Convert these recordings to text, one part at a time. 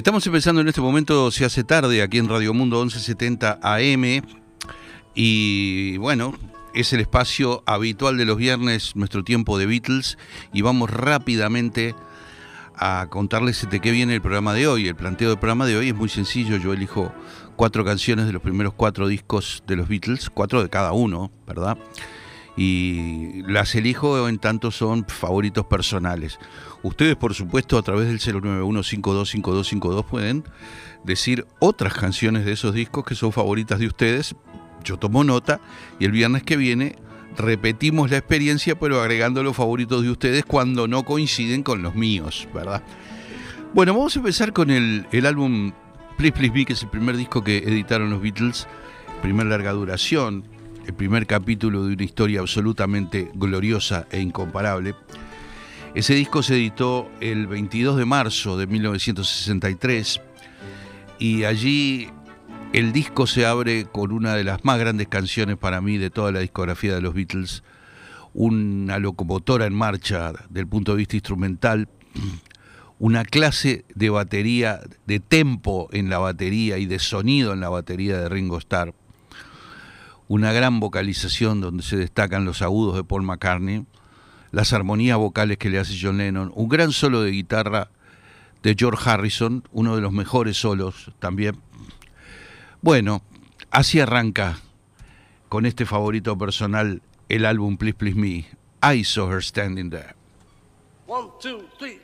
Estamos empezando en este momento, se hace tarde, aquí en Radio Mundo 1170 AM. Y bueno, es el espacio habitual de los viernes, nuestro tiempo de Beatles. Y vamos rápidamente a contarles de qué viene el programa de hoy. El planteo del programa de hoy es muy sencillo. Yo elijo cuatro canciones de los primeros cuatro discos de los Beatles, cuatro de cada uno, ¿verdad? Y las elijo en tanto son favoritos personales. Ustedes, por supuesto, a través del 091525252 pueden decir otras canciones de esos discos que son favoritas de ustedes. Yo tomo nota y el viernes que viene repetimos la experiencia, pero agregando los favoritos de ustedes cuando no coinciden con los míos, ¿verdad? Bueno, vamos a empezar con el, el álbum Please Please Me, que es el primer disco que editaron los Beatles, primer larga duración, el primer capítulo de una historia absolutamente gloriosa e incomparable. Ese disco se editó el 22 de marzo de 1963 y allí el disco se abre con una de las más grandes canciones para mí de toda la discografía de los Beatles, una locomotora en marcha del punto de vista instrumental, una clase de batería, de tempo en la batería y de sonido en la batería de Ringo Starr, una gran vocalización donde se destacan los agudos de Paul McCartney, las armonías vocales que le hace John Lennon, un gran solo de guitarra de George Harrison, uno de los mejores solos también. Bueno, así arranca con este favorito personal el álbum Please Please Me, I Saw Her Standing There. One, two, three,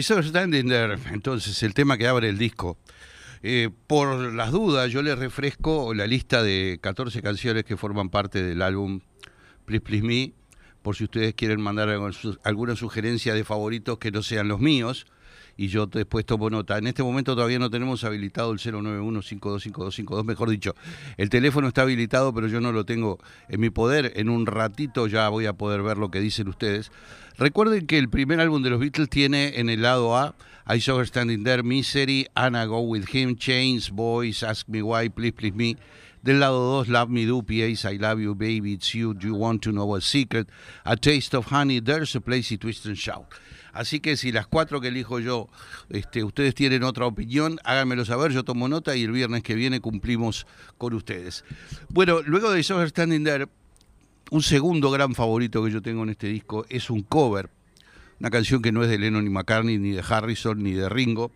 I saw standing there, entonces el tema que abre el disco. Eh, por las dudas, yo les refresco la lista de 14 canciones que forman parte del álbum Please Please Me, por si ustedes quieren mandar alguna sugerencia de favoritos que no sean los míos y yo después tomo nota. En este momento todavía no tenemos habilitado el 091-525252, mejor dicho, el teléfono está habilitado, pero yo no lo tengo en mi poder. En un ratito ya voy a poder ver lo que dicen ustedes. Recuerden que el primer álbum de los Beatles tiene en el lado A I Saw Her Standing There, Misery, Anna Go With Him, Chains, Boys, Ask Me Why, Please Please Me. Del lado 2, Love Me Do, P.A.S. I Love You, Baby, It's You, Do You Want to Know a Secret, A Taste of Honey, There's a Place, y Twist and Shout. Así que si las cuatro que elijo yo, este, ustedes tienen otra opinión, háganmelo saber, yo tomo nota y el viernes que viene cumplimos con ustedes. Bueno, luego de Sober Standing There, un segundo gran favorito que yo tengo en este disco es un cover, una canción que no es de Lennon ni McCartney, ni de Harrison, ni de Ringo.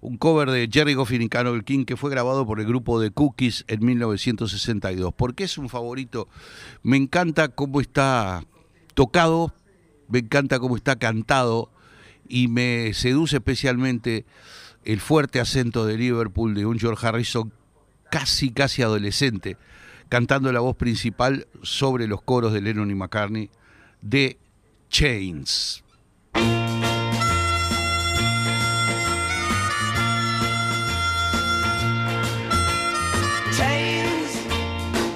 Un cover de Jerry Goffin y Carol King que fue grabado por el grupo de Cookies en 1962. ¿Por qué es un favorito? Me encanta cómo está tocado me encanta cómo está cantado y me seduce especialmente el fuerte acento de Liverpool de un George Harrison casi, casi adolescente, cantando la voz principal sobre los coros de Lennon y McCartney de Chains. Chains,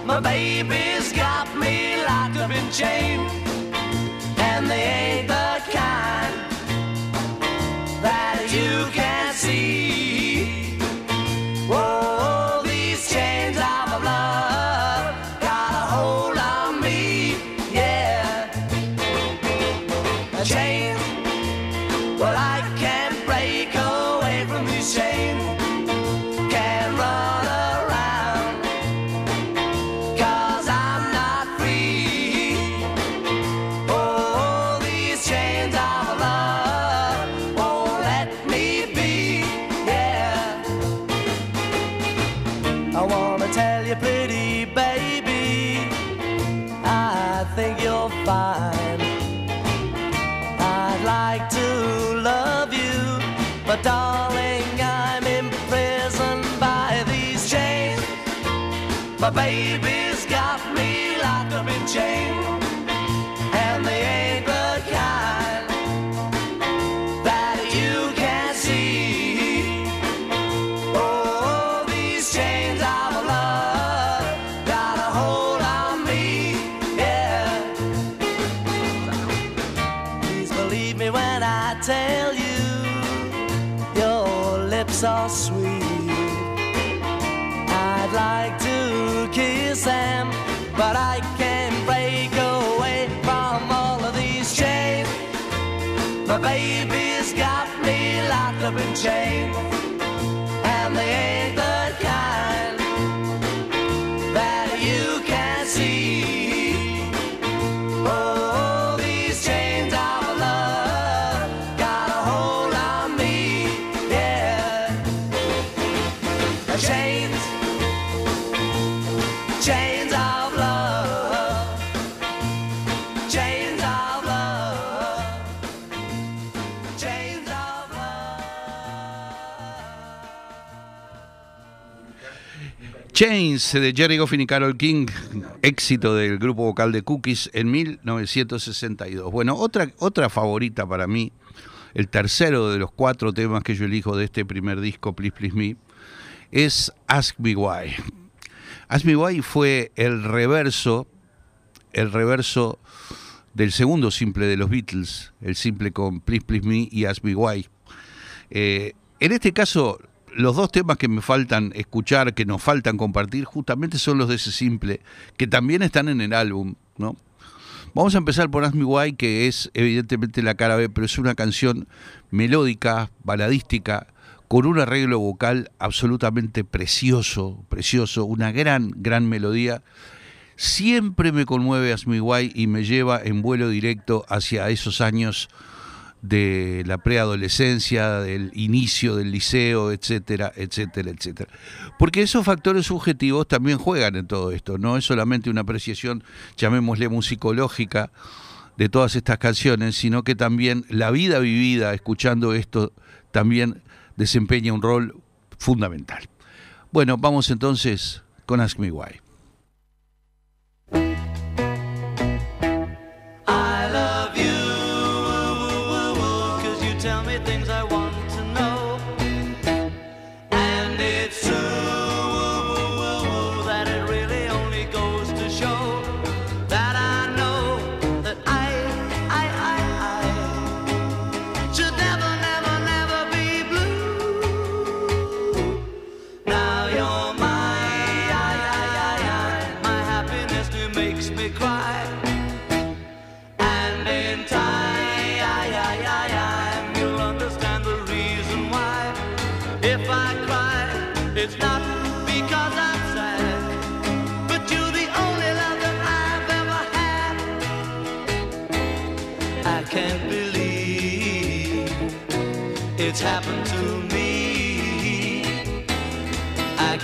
my baby's got me locked in chains. Chains de Jerry Goffin y Carol King, éxito del grupo vocal de Cookies en 1962. Bueno, otra, otra favorita para mí, el tercero de los cuatro temas que yo elijo de este primer disco, Please Please Me, es Ask Me Why. Ask Me Why fue el reverso, el reverso del segundo simple de los Beatles, el simple con Please Please Me y Ask Me Why. Eh, en este caso, los dos temas que me faltan escuchar, que nos faltan compartir, justamente son los de ese simple, que también están en el álbum, ¿no? Vamos a empezar por Ask Me Why, que es evidentemente la cara B, pero es una canción melódica, baladística, con un arreglo vocal absolutamente precioso, precioso, una gran, gran melodía. Siempre me conmueve Me Why y me lleva en vuelo directo hacia esos años de la preadolescencia, del inicio del liceo, etcétera, etcétera, etcétera. Porque esos factores subjetivos también juegan en todo esto, no es solamente una apreciación, llamémosle musicológica, de todas estas canciones, sino que también la vida vivida escuchando esto también desempeña un rol fundamental. Bueno, vamos entonces con Ask Me Why.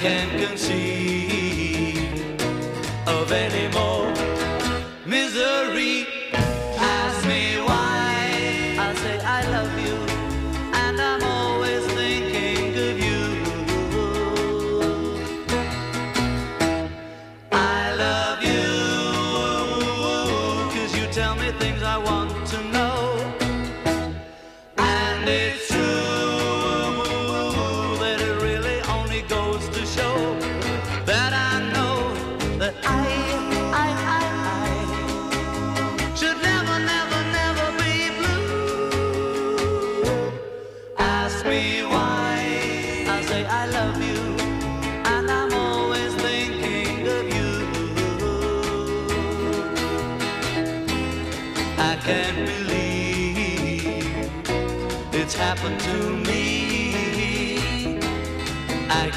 I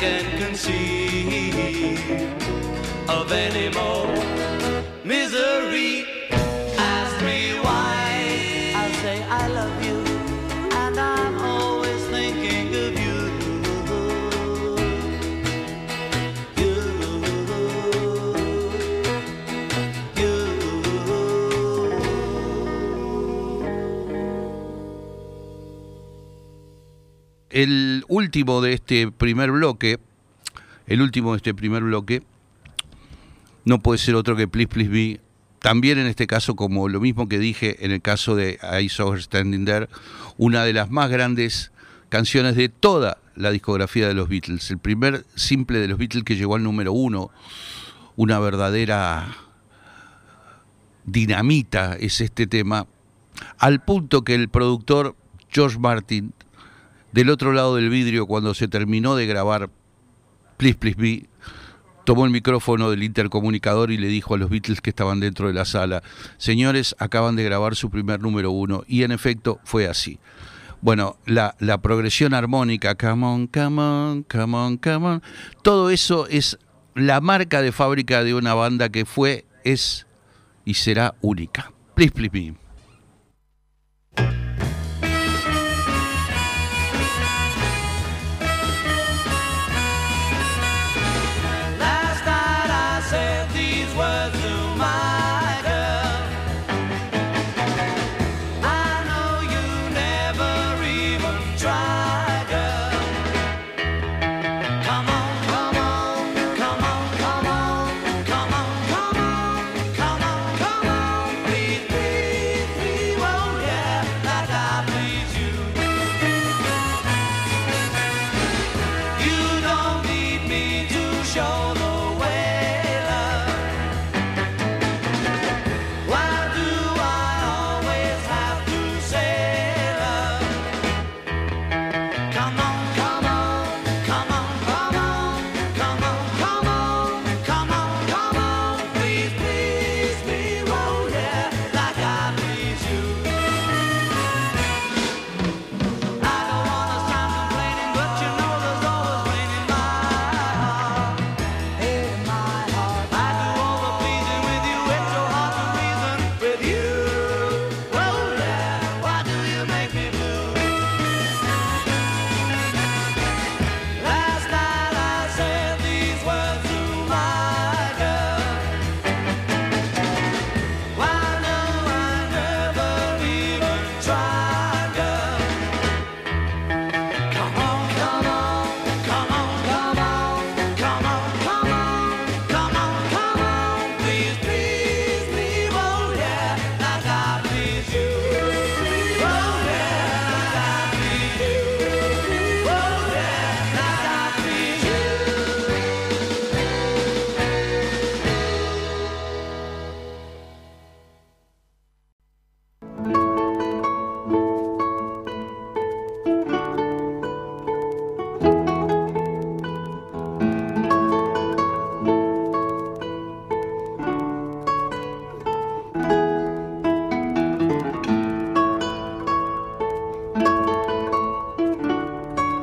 I can't conceive of any El último de este primer bloque, el último de este primer bloque, no puede ser otro que Please Please Me. También en este caso, como lo mismo que dije en el caso de I Saw Her Standing There, una de las más grandes canciones de toda la discografía de los Beatles. El primer simple de los Beatles que llegó al número uno, una verdadera dinamita es este tema, al punto que el productor George Martin, del otro lado del vidrio, cuando se terminó de grabar Please Please Me, tomó el micrófono del intercomunicador y le dijo a los Beatles que estaban dentro de la sala, señores, acaban de grabar su primer número uno, y en efecto fue así. Bueno, la, la progresión armónica, come on, come on, come on, come on, todo eso es la marca de fábrica de una banda que fue, es y será única. Please, please me.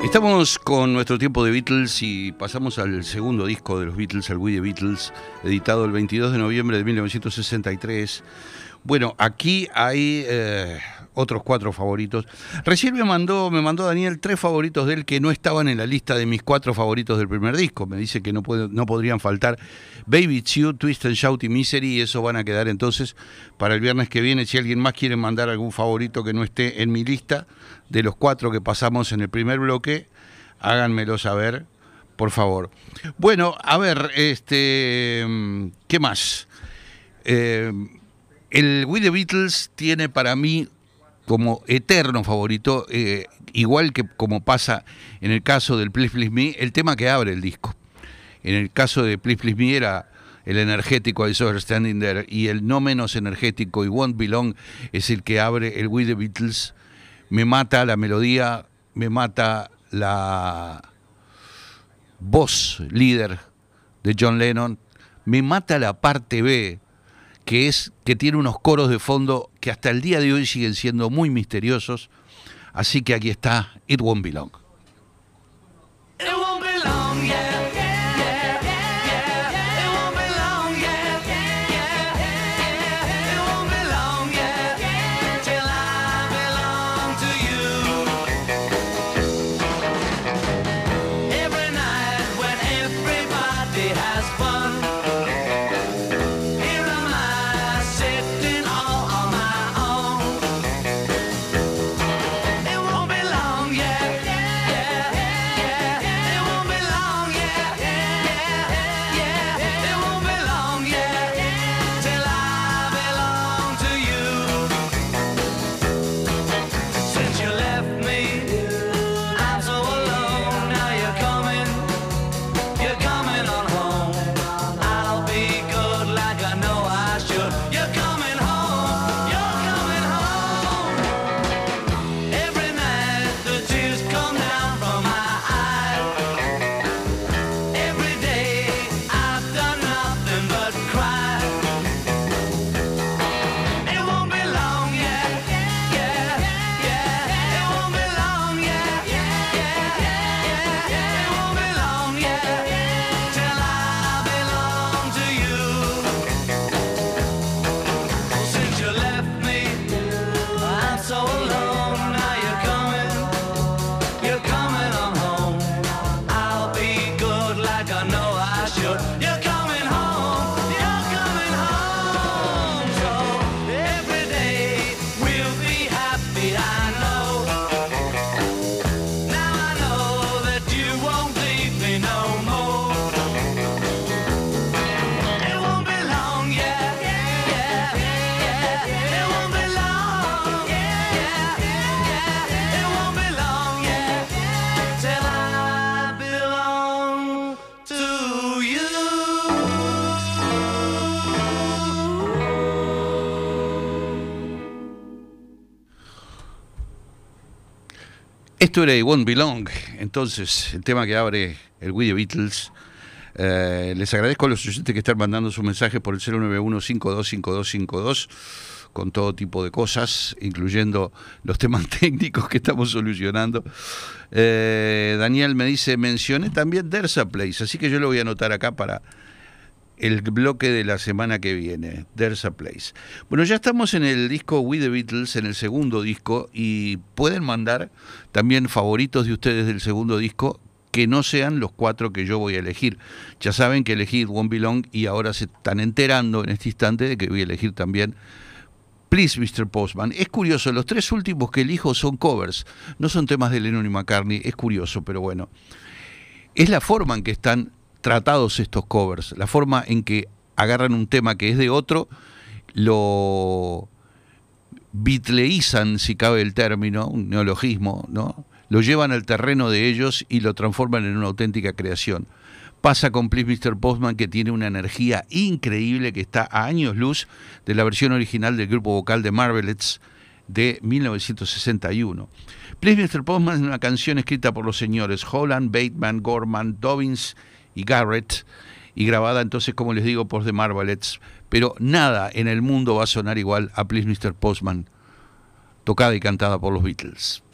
Estamos con nuestro tiempo de Beatles y pasamos al segundo disco de los Beatles, el We the Beatles, editado el 22 de noviembre de 1963. Bueno, aquí hay eh, otros cuatro favoritos. Recién me mandó, me mandó Daniel tres favoritos de él que no estaban en la lista de mis cuatro favoritos del primer disco. Me dice que no, no podrían faltar Baby You, Twist and Shout y Misery y eso van a quedar entonces para el viernes que viene. Si alguien más quiere mandar algún favorito que no esté en mi lista, de los cuatro que pasamos en el primer bloque, háganmelo saber, por favor. Bueno, a ver, este, ¿qué más? Eh, el We the Beatles tiene para mí como eterno favorito, eh, igual que como pasa en el caso del Please Please Me, el tema que abre el disco. En el caso de Please Please Me era el energético I Saw Standing There y el no menos energético y Won't Belong es el que abre el We the Beatles me mata la melodía, me mata la voz líder de John Lennon, me mata la parte B, que es que tiene unos coros de fondo que hasta el día de hoy siguen siendo muy misteriosos. Así que aquí está It Won't Belong. Esto era Won't Belong, entonces el tema que abre el Wii Beatles. Eh, les agradezco a los oyentes que están mandando sus mensajes por el 091-525252 con todo tipo de cosas, incluyendo los temas técnicos que estamos solucionando. Eh, Daniel me dice, mencioné también Dersa Place, así que yo lo voy a anotar acá para el bloque de la semana que viene, There's a Place. Bueno, ya estamos en el disco We the Beatles, en el segundo disco, y pueden mandar también favoritos de ustedes del segundo disco que no sean los cuatro que yo voy a elegir. Ya saben que elegí Won't Belong y ahora se están enterando en este instante de que voy a elegir también Please, Mr. Postman. Es curioso, los tres últimos que elijo son covers, no son temas de Lennon y McCartney, es curioso, pero bueno. Es la forma en que están tratados estos covers, la forma en que agarran un tema que es de otro, lo bitleizan, si cabe el término, un neologismo, ¿no? Lo llevan al terreno de ellos y lo transforman en una auténtica creación. Pasa con Please Mr. Postman que tiene una energía increíble que está a años luz de la versión original del grupo vocal de Marvelettes de 1961. Please Mr. Postman es una canción escrita por los señores Holland, Bateman, Gorman, Dobbins y Garrett, y grabada entonces, como les digo, por The Marvelettes. Pero nada en el mundo va a sonar igual a Please Mr. Postman, tocada y cantada por los Beatles.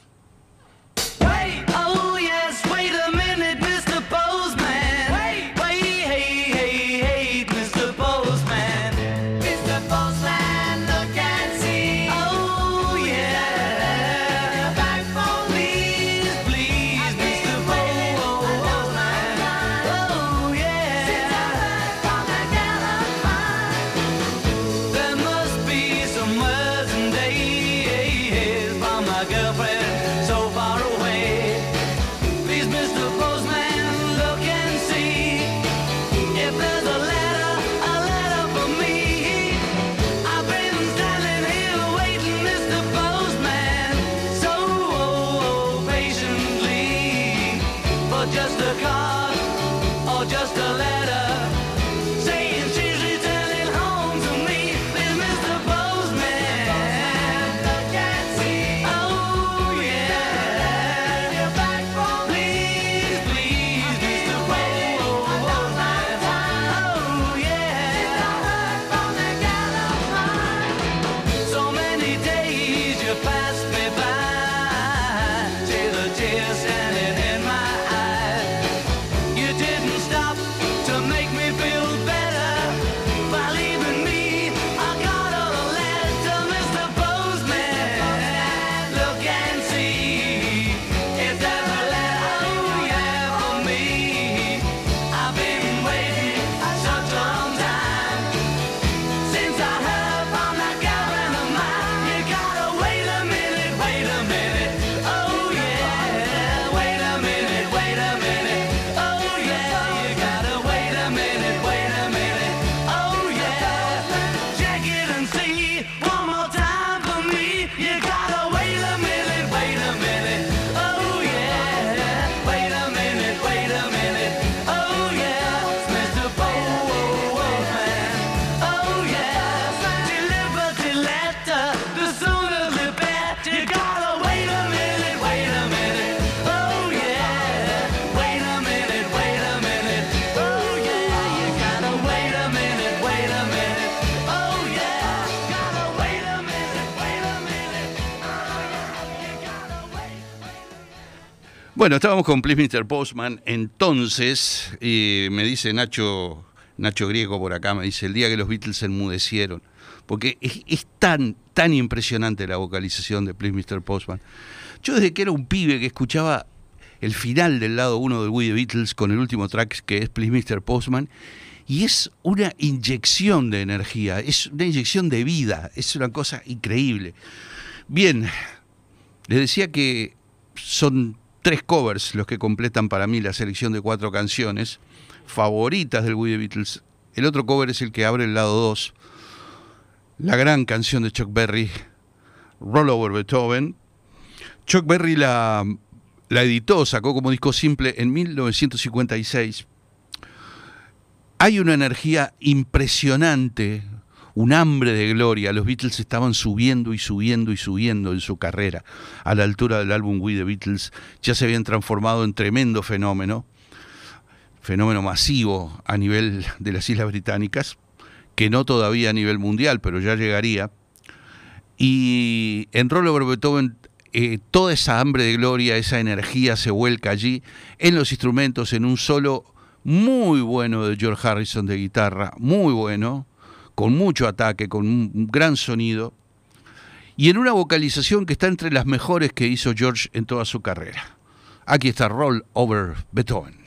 Bueno, estábamos con Please Mr. Postman. Entonces, me dice Nacho, Nacho Griego por acá, me dice, el día que los Beatles se enmudecieron. Porque es, tan, tan impresionante la vocalización de Please Mr. Postman. Yo desde que era un pibe que escuchaba el final del lado uno del We The Beatles con el último track que es Please Mr. Postman, y es una inyección de energía, es una inyección de vida, es una cosa increíble. Bien, les decía que son tres covers los que completan para mí la selección de cuatro canciones favoritas del We The Beatles. El otro cover es el que abre el lado 2, la gran canción de Chuck Berry, Roll Over Beethoven. Chuck Berry la, la editó, sacó como disco simple en 1956. Hay una energía impresionante, un hambre de gloria. Los Beatles estaban subiendo y subiendo y subiendo en su carrera. A la altura del álbum We The Beatles ya se habían transformado en tremendo fenómeno, fenómeno masivo a nivel de las Islas Británicas, que no todavía a nivel mundial, pero ya llegaría. Y en Roll Over Beethoven eh, toda esa hambre de gloria, esa energía se vuelca allí en los instrumentos, en un solo muy bueno de George Harrison de guitarra, muy bueno, con mucho ataque, con un gran sonido, y en una vocalización que está entre las mejores que hizo George en toda su carrera. Aquí está Roll Over Beethoven.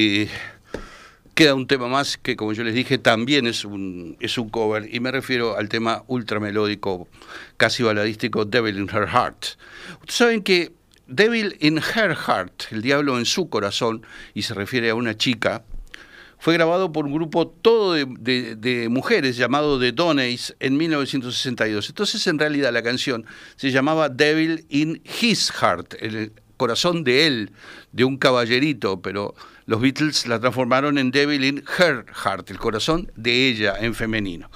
Y queda un tema más que, como yo les dije, también es un, es un cover, y me refiero al tema ultramelódico, casi baladístico, Devil in Her Heart. Ustedes saben que Devil in Her Heart, el diablo en su corazón, y se refiere a una chica, fue grabado por un grupo todo de mujeres llamado The Donays en 1962. Entonces, en realidad, la canción se llamaba Devil in His Heart, el corazón de él, de un caballerito, pero los Beatles la transformaron en Devil in Her Heart, el corazón de ella en femenino.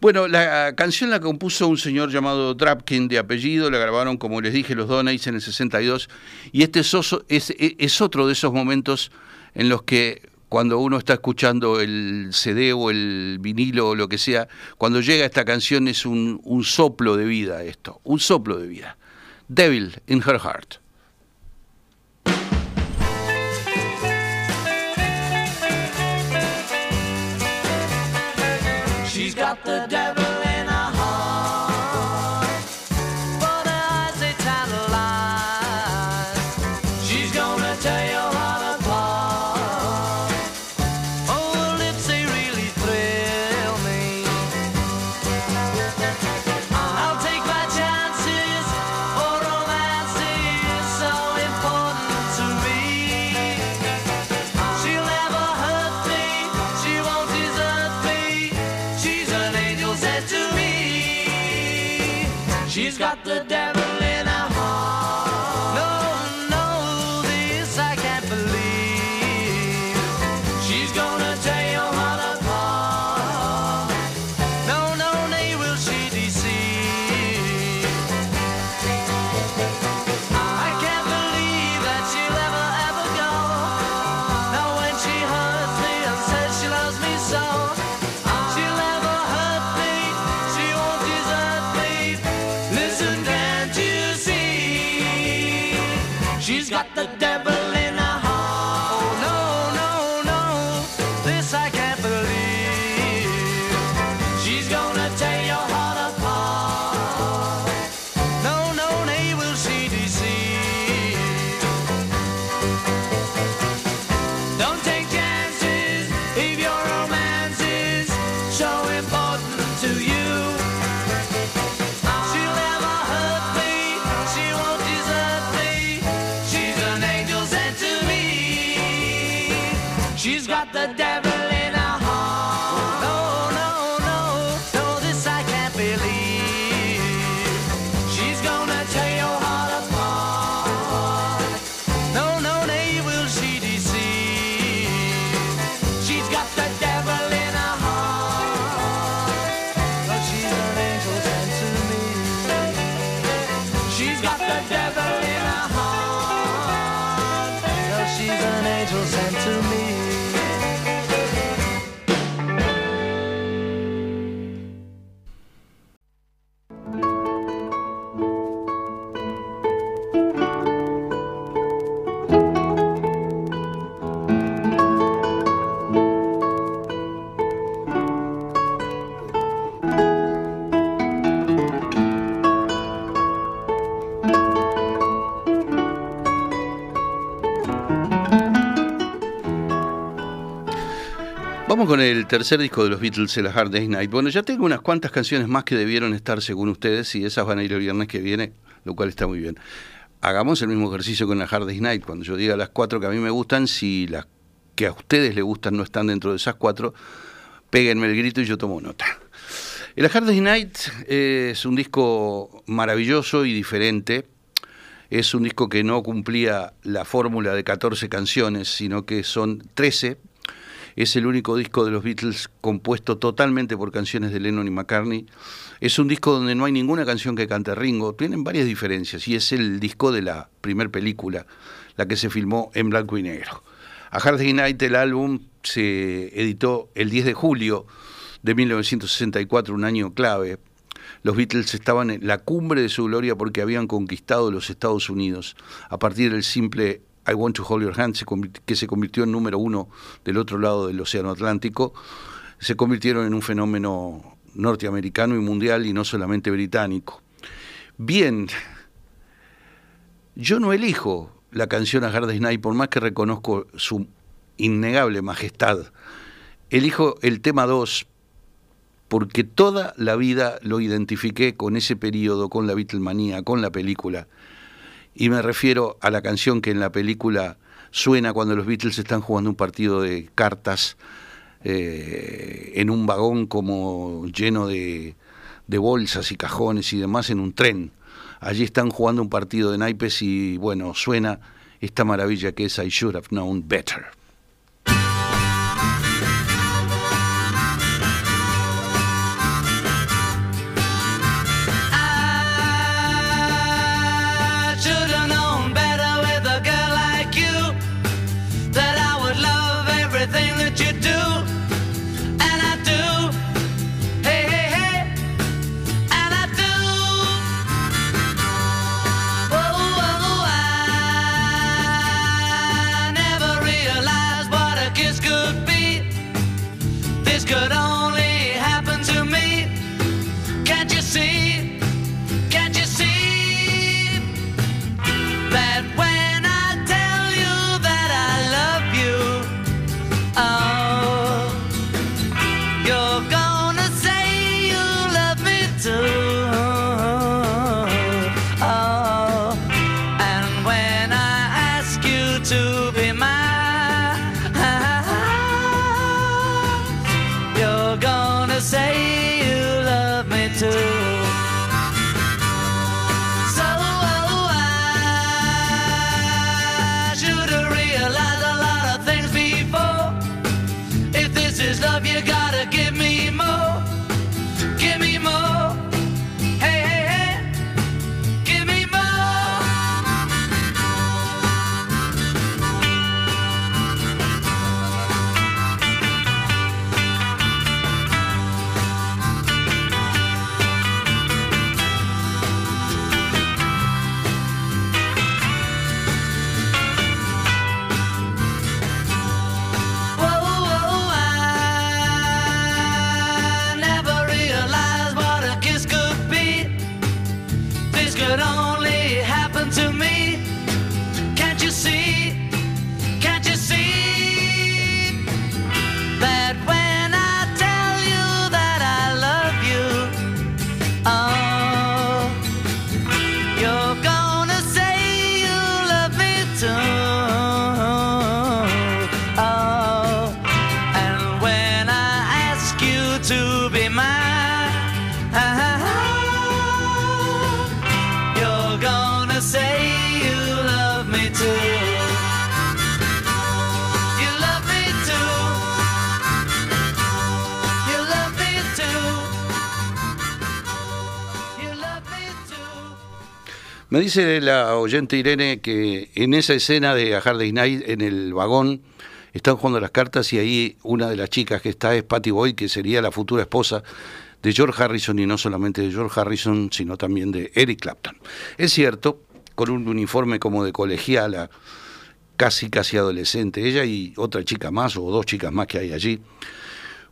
Bueno, la canción la compuso un señor llamado Drapkin de apellido, la grabaron, como les dije, los Donays en el 62, y este es, es otro de esos momentos en los que cuando uno está escuchando el CD o el vinilo o lo que sea, cuando llega esta canción es un, un soplo de vida esto, un soplo de vida. Devil in Her Heart. She's got the devil the devil el tercer disco de los Beatles, el Hard Day's Night. Bueno, ya tengo unas cuantas canciones más que debieron estar según ustedes y esas van a ir el viernes que viene, lo cual está muy bien. Hagamos el mismo ejercicio con la Hard Day's Night. Cuando yo diga las cuatro que a mí me gustan, si las que a ustedes les gustan no están dentro de esas cuatro, péguenme el grito y yo tomo nota. El Hard Day's Night es un disco maravilloso y diferente. Es un disco que no cumplía la fórmula de 14 canciones, sino que son 13 es el único disco de los Beatles compuesto totalmente por canciones de Lennon y McCartney. Es un disco donde no hay ninguna canción que cante Ringo. Tienen varias diferencias y es el disco de la primer película, la que se filmó en blanco y negro. A Hard Night, el álbum, se editó el 10 de julio de 1964, un año clave. Los Beatles estaban en la cumbre de su gloria porque habían conquistado los Estados Unidos a partir del simple I Want to Hold Your Hand, que se convirtió en número uno del otro lado del Océano Atlántico, se convirtieron en un fenómeno norteamericano y mundial y no solamente británico. Bien, yo no elijo la canción A Hard Night, por más que reconozco su innegable majestad. Elijo el tema 2 porque toda la vida lo identifiqué con ese periodo, con la Beatlemanía, con la película. Y me refiero a la canción que en la película suena cuando los Beatles están jugando un partido de cartas eh, en un vagón como lleno de, de bolsas y cajones y demás en un tren. Allí están jugando un partido de naipes y bueno, suena esta maravilla que es I Should Have Known Better. Me dice la oyente Irene que en esa escena de A Hard Night, en el vagón, están jugando las cartas y ahí una de las chicas que está es Patty Boyd, que sería la futura esposa de George Harrison y no solamente de George Harrison, sino también de Eric Clapton. Es cierto, con un uniforme como de colegiala, casi casi adolescente, ella y otra chica más o dos chicas más que hay allí.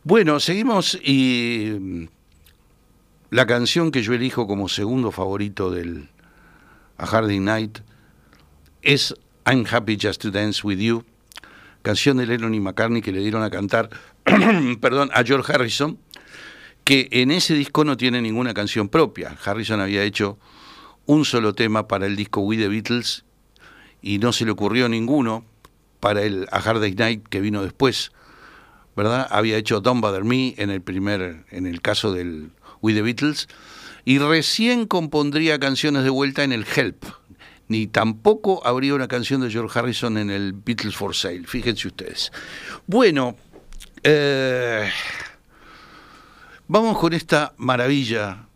Bueno, seguimos y mm, la canción que yo elijo como segundo favorito del A Hard Day's Night es I'm Happy Just to Dance With You, canción de Lennon y McCartney que le dieron a cantar, perdón, a George Harrison, que en ese disco no tiene ninguna canción propia. Harrison había hecho un solo tema para el disco We the Beatles y no se le ocurrió ninguno para el A Hard Day's Night que vino después, ¿verdad? Había hecho Don't Bother Me en el primer, en el caso del We the Beatles, y recién compondría canciones de vuelta en el Help. Ni tampoco habría una canción de George Harrison en el Beatles for Sale, fíjense ustedes. Bueno, eh, vamos con esta maravilla,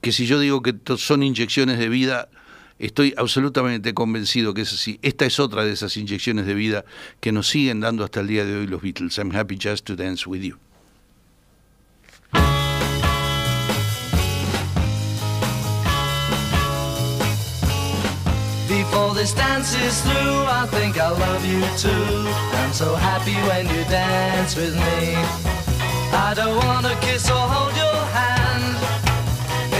que si yo digo que son inyecciones de vida, estoy absolutamente convencido que es así. Esta es otra de esas inyecciones de vida que nos siguen dando hasta el día de hoy los Beatles. I'm happy just to dance with you. Before this dance is through, I think I love you too. I'm so happy when you dance with me. I don't wanna kiss or hold your hand.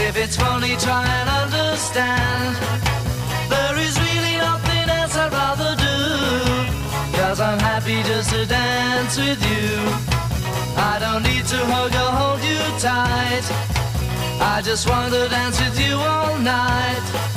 If it's funny, try and understand. There is really nothing else I'd rather do. Cause I'm happy just to dance with you. I don't need to hug or hold you tight. I just want to dance with you all night.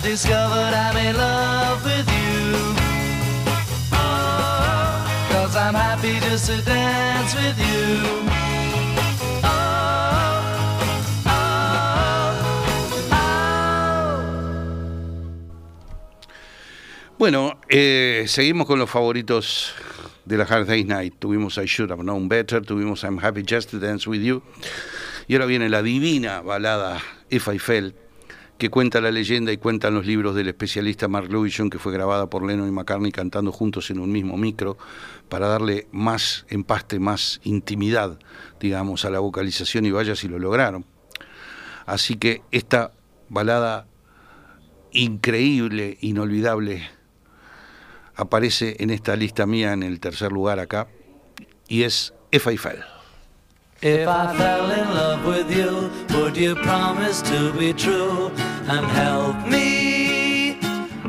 I'm in love with you. Cause I'm happy just to dance with you. Bueno, eh, seguimos con los favoritos de la Hard Day's Night. Tuvimos I Should Have Known Better, tuvimos I'm Happy Just to Dance With You. Y ahora viene la divina balada If I Fell, que cuenta la leyenda y cuentan los libros del especialista Mark Lewison, que fue grabada por Lennon y McCartney cantando juntos en un mismo micro, para darle más empaste, más intimidad, digamos, a la vocalización y vaya si lo lograron. Así que esta balada increíble, inolvidable, aparece en esta lista mía en el tercer lugar acá, y es If I Fell. In love with you, and help me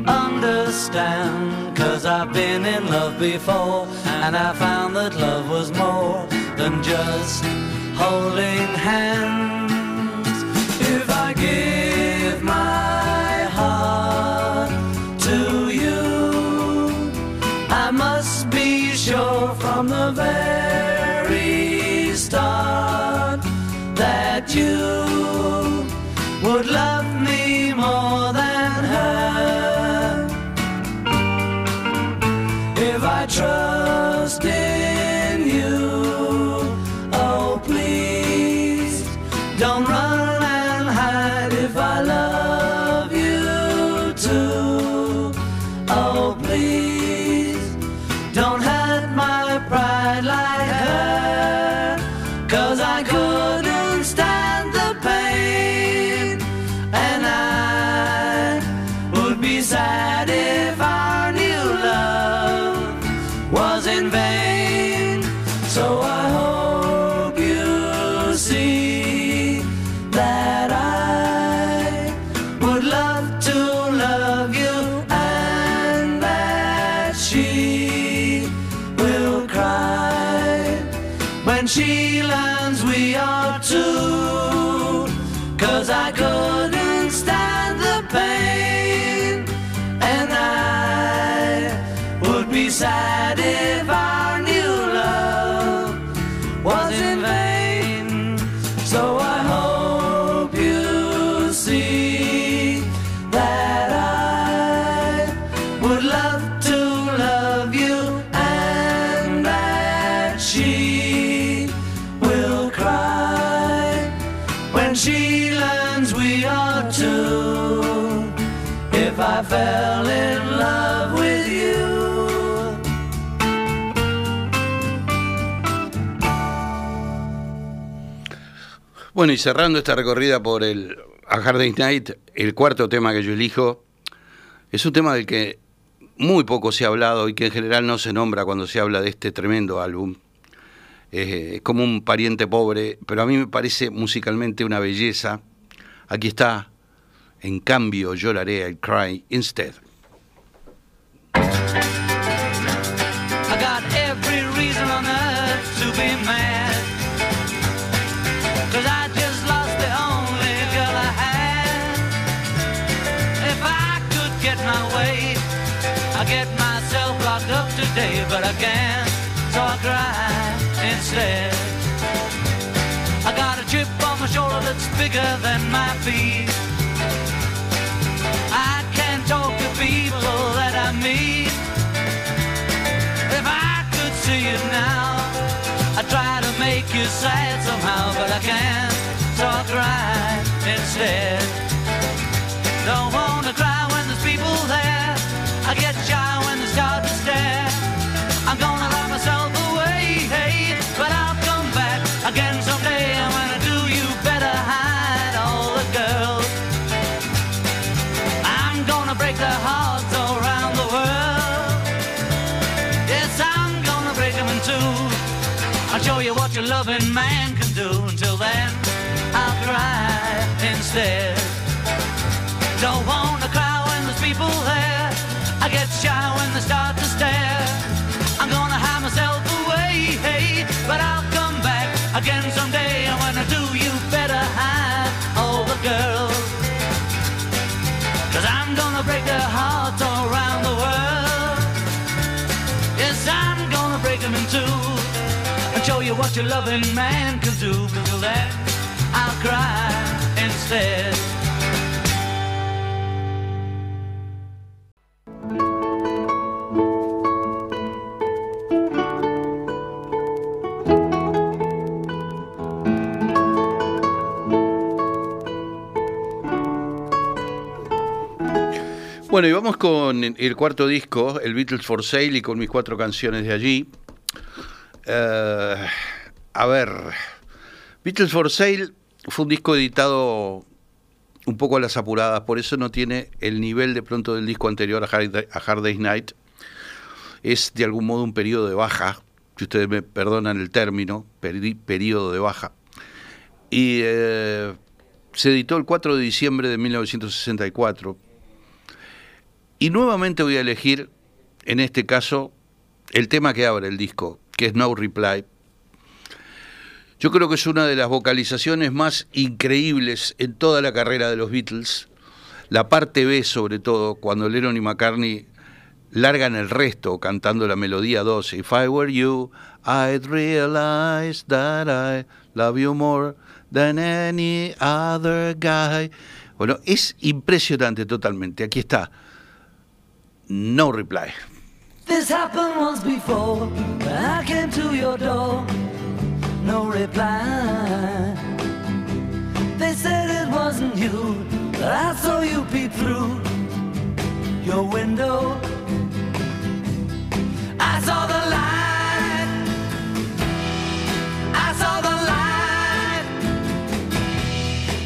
understand? Cause I've been in love before and I found that love was more than just holding hands. If I give my heart to you, I must be sure from the very Y cerrando esta recorrida por el A Hard Day's Night, el cuarto tema que yo elijo es un tema del que muy poco se ha hablado y que en general no se nombra cuando se habla de este tremendo álbum. Eh, Es como un pariente pobre, pero a mí me parece musicalmente una belleza. Aquí está, en cambio lloraré, I cry instead. Can't, so I cry instead. I got a chip on my shoulder that's bigger than my feet. I can't talk to people that I meet. If I could see you now, I'd try to make you sad somehow, but I can't, so I cry instead. Don't I'm gonna lock myself away, hey, but I'll come back again someday. And when I do, you better hide all the girls. I'm gonna break their hearts all around the world. Yes, I'm gonna break them in two. I'll show you what your loving man can do. Until then, I'll cry instead. Don't wanna cry when there's people there. I get shy when they start to stare. But I'll come back again someday. And when I do, you better hide all the girls. Cause I'm gonna break their hearts all around the world. Yes, I'm gonna break them in two and show you what your loving man can do. Till then, I'll cry instead. Bueno, y vamos con el cuarto disco, el Beatles for Sale, y con mis cuatro canciones de allí. Eh, a ver, Beatles for Sale fue un disco editado un poco a las apuradas, por eso no tiene el nivel de pronto del disco anterior a Hard, Day's Night. Es de algún modo un periodo de baja, si ustedes me perdonan el término, peri- periodo de baja. Y eh, se editó el 4 de diciembre de 1964. Y nuevamente voy a elegir, en este caso, el tema que abre el disco, que es No Reply. Yo creo que es una de las vocalizaciones más increíbles en toda la carrera de los Beatles. La parte B, sobre todo, cuando Lennon y McCartney largan el resto cantando la melodía 12. If I were you, I'd realize that I love you more than any other guy. Bueno, es impresionante totalmente. Aquí está. No reply. This happened once before. I came to your door, no reply. They said it wasn't you, but I saw you peep through your window. I saw the light. I saw the light.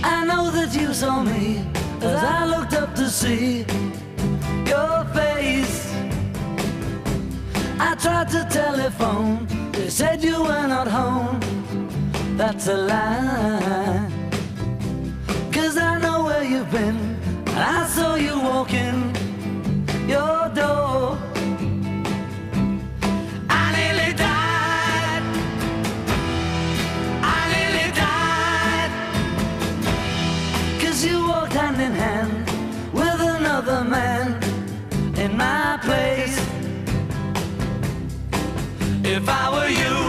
I know that you saw me as I looked up to see your face. I tried to telephone, they said you were not home. That's a lie. Cause I know where you've been, and I saw you walking your door. I nearly died. I nearly died. Cause you walked hand in hand with another man in my place. If I were you,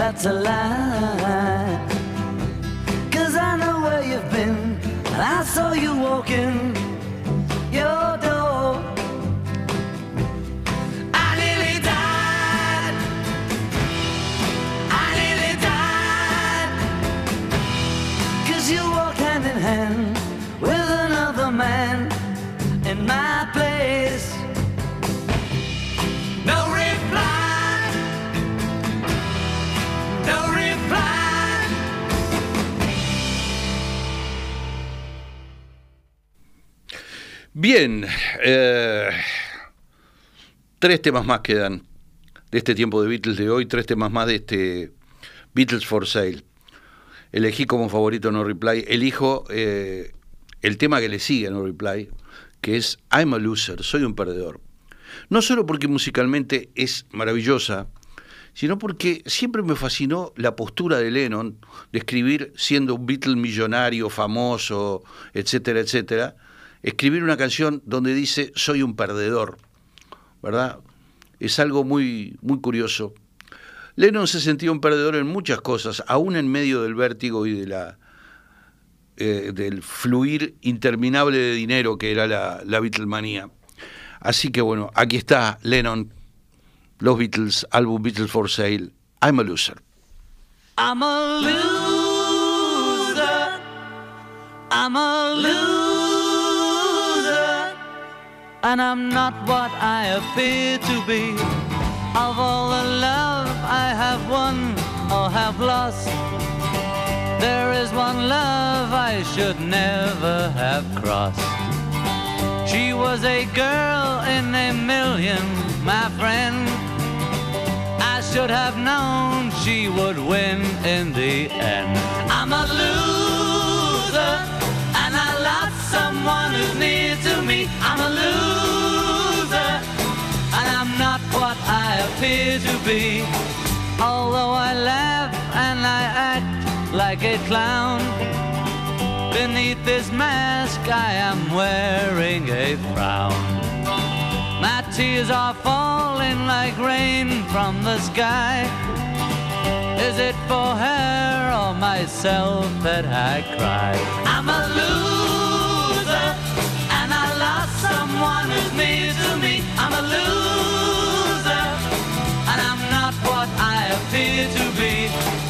That's a lie. Cause I know where you've been, and I saw you walking Bien, eh, tres temas más quedan de este tiempo de Beatles de hoy, tres temas más de este Beatles for Sale. Elegí como favorito No Reply, elijo eh, el tema que le sigue a No Reply, que es I'm a Loser, soy un perdedor. No solo porque musicalmente es maravillosa, sino porque siempre me fascinó la postura de Lennon de escribir siendo un Beatle millonario, famoso, etcétera, etcétera, escribir una canción donde dice soy un perdedor, ¿verdad? Es algo muy, muy curioso. Lennon se sentía un perdedor en muchas cosas, aún en medio del vértigo y de la, eh, del fluir interminable de dinero que era la, la Beatlemanía. Así que bueno, aquí está Lennon, los Beatles, álbum Beatles for Sale, I'm a Loser. I'm a loser. I'm a loser. And I'm not what I appear to be. Of all the love I have won or have lost, there is one love I should never have crossed. She was a girl in a million, my friend. I should have known she would win in the end. I'm a loser, someone who's near to me. I'm a loser, and I'm not what I appear to be. Although I laugh and I act like a clown. Beneath this mask I am wearing a frown. My tears are falling like rain from the sky. Is it for her or myself that I cry? I'm a loser, someone who's near to me. I'm a loser, and I'm not what I appear to be.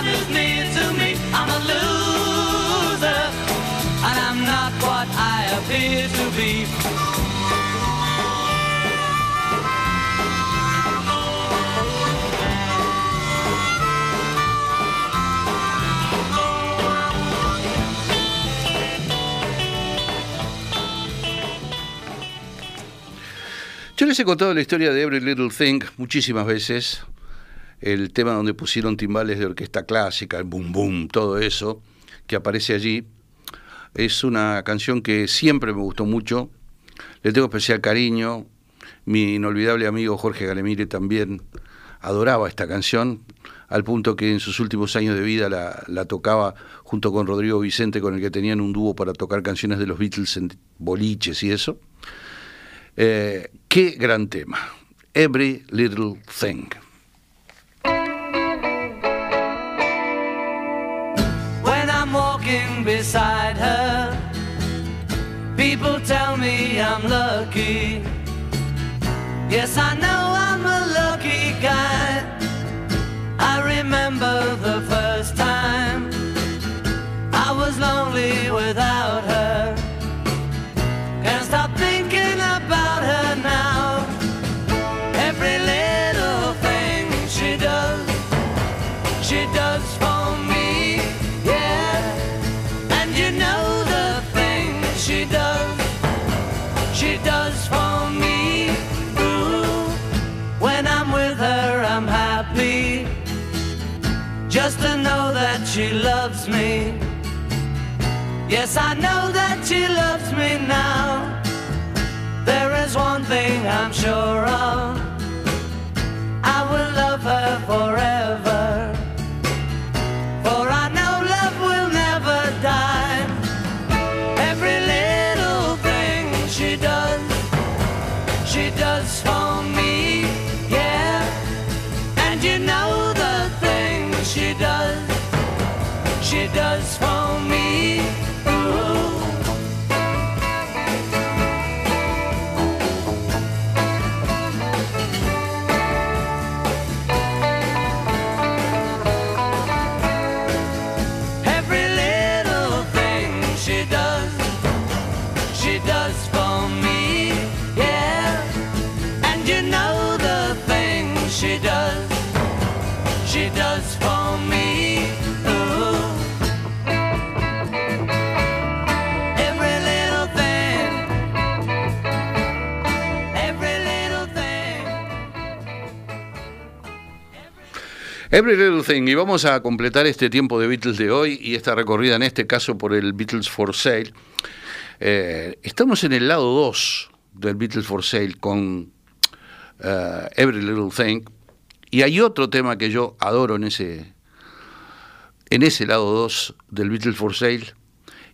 Yo les he contado la historia de Every Little Thing muchísimas veces. El tema donde pusieron timbales de orquesta clásica, el boom boom, todo eso que aparece allí. Es una canción que siempre me gustó mucho. Le tengo especial cariño. Mi inolvidable amigo Jorge Galemire también adoraba esta canción, al punto que en sus últimos años de vida la, tocaba junto con Rodrigo Vicente, con el que tenían un dúo para tocar canciones de los Beatles en boliches y eso. Eh, qué gran tema. Every Little Thing. Beside her, people tell me I'm lucky. Yes, I know I'm a lucky guy. I remember the first time I was lonely without her. Yes, I know that she loves me now. There is one thing I'm sure of. I will love her forever. For I does for me. Ooh. Every little thing, every little thing. Every Little Thing. Y vamos a completar este tiempo de Beatles de hoy y esta recorrida en este caso por el Beatles for Sale. Eh, estamos en el lado 2 del Beatles for Sale con eh, Every Little Thing. Y hay otro tema que yo adoro en ese, en ese lado 2 del Beatles for Sale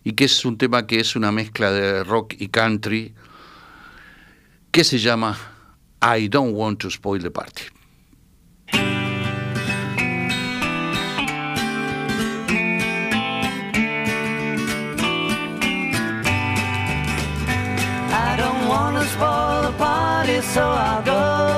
y que es un tema que es una mezcla de rock y country que se llama I Don't Want to Spoil the Party. I don't wanna spoil the party, so I'll go.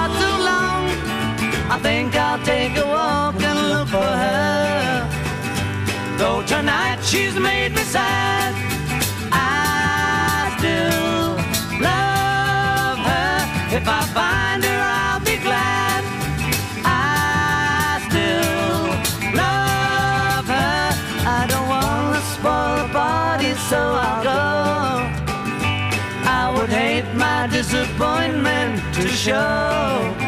I think I'll take a walk and look for her. Though tonight she's made me sad, I still love her. If I find her, I'll be glad. I still love her. I don't wanna spoil the party, so I'll go. I would hate my disappointment to show.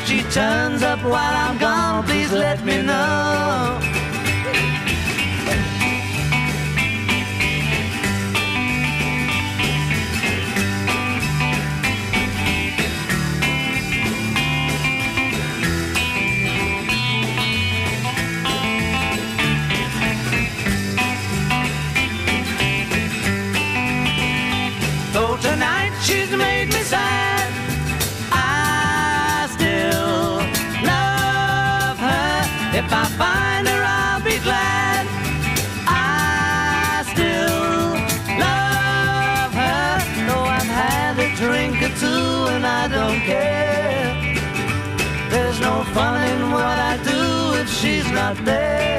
If she turns up while I'm gone, please let me know. Not there.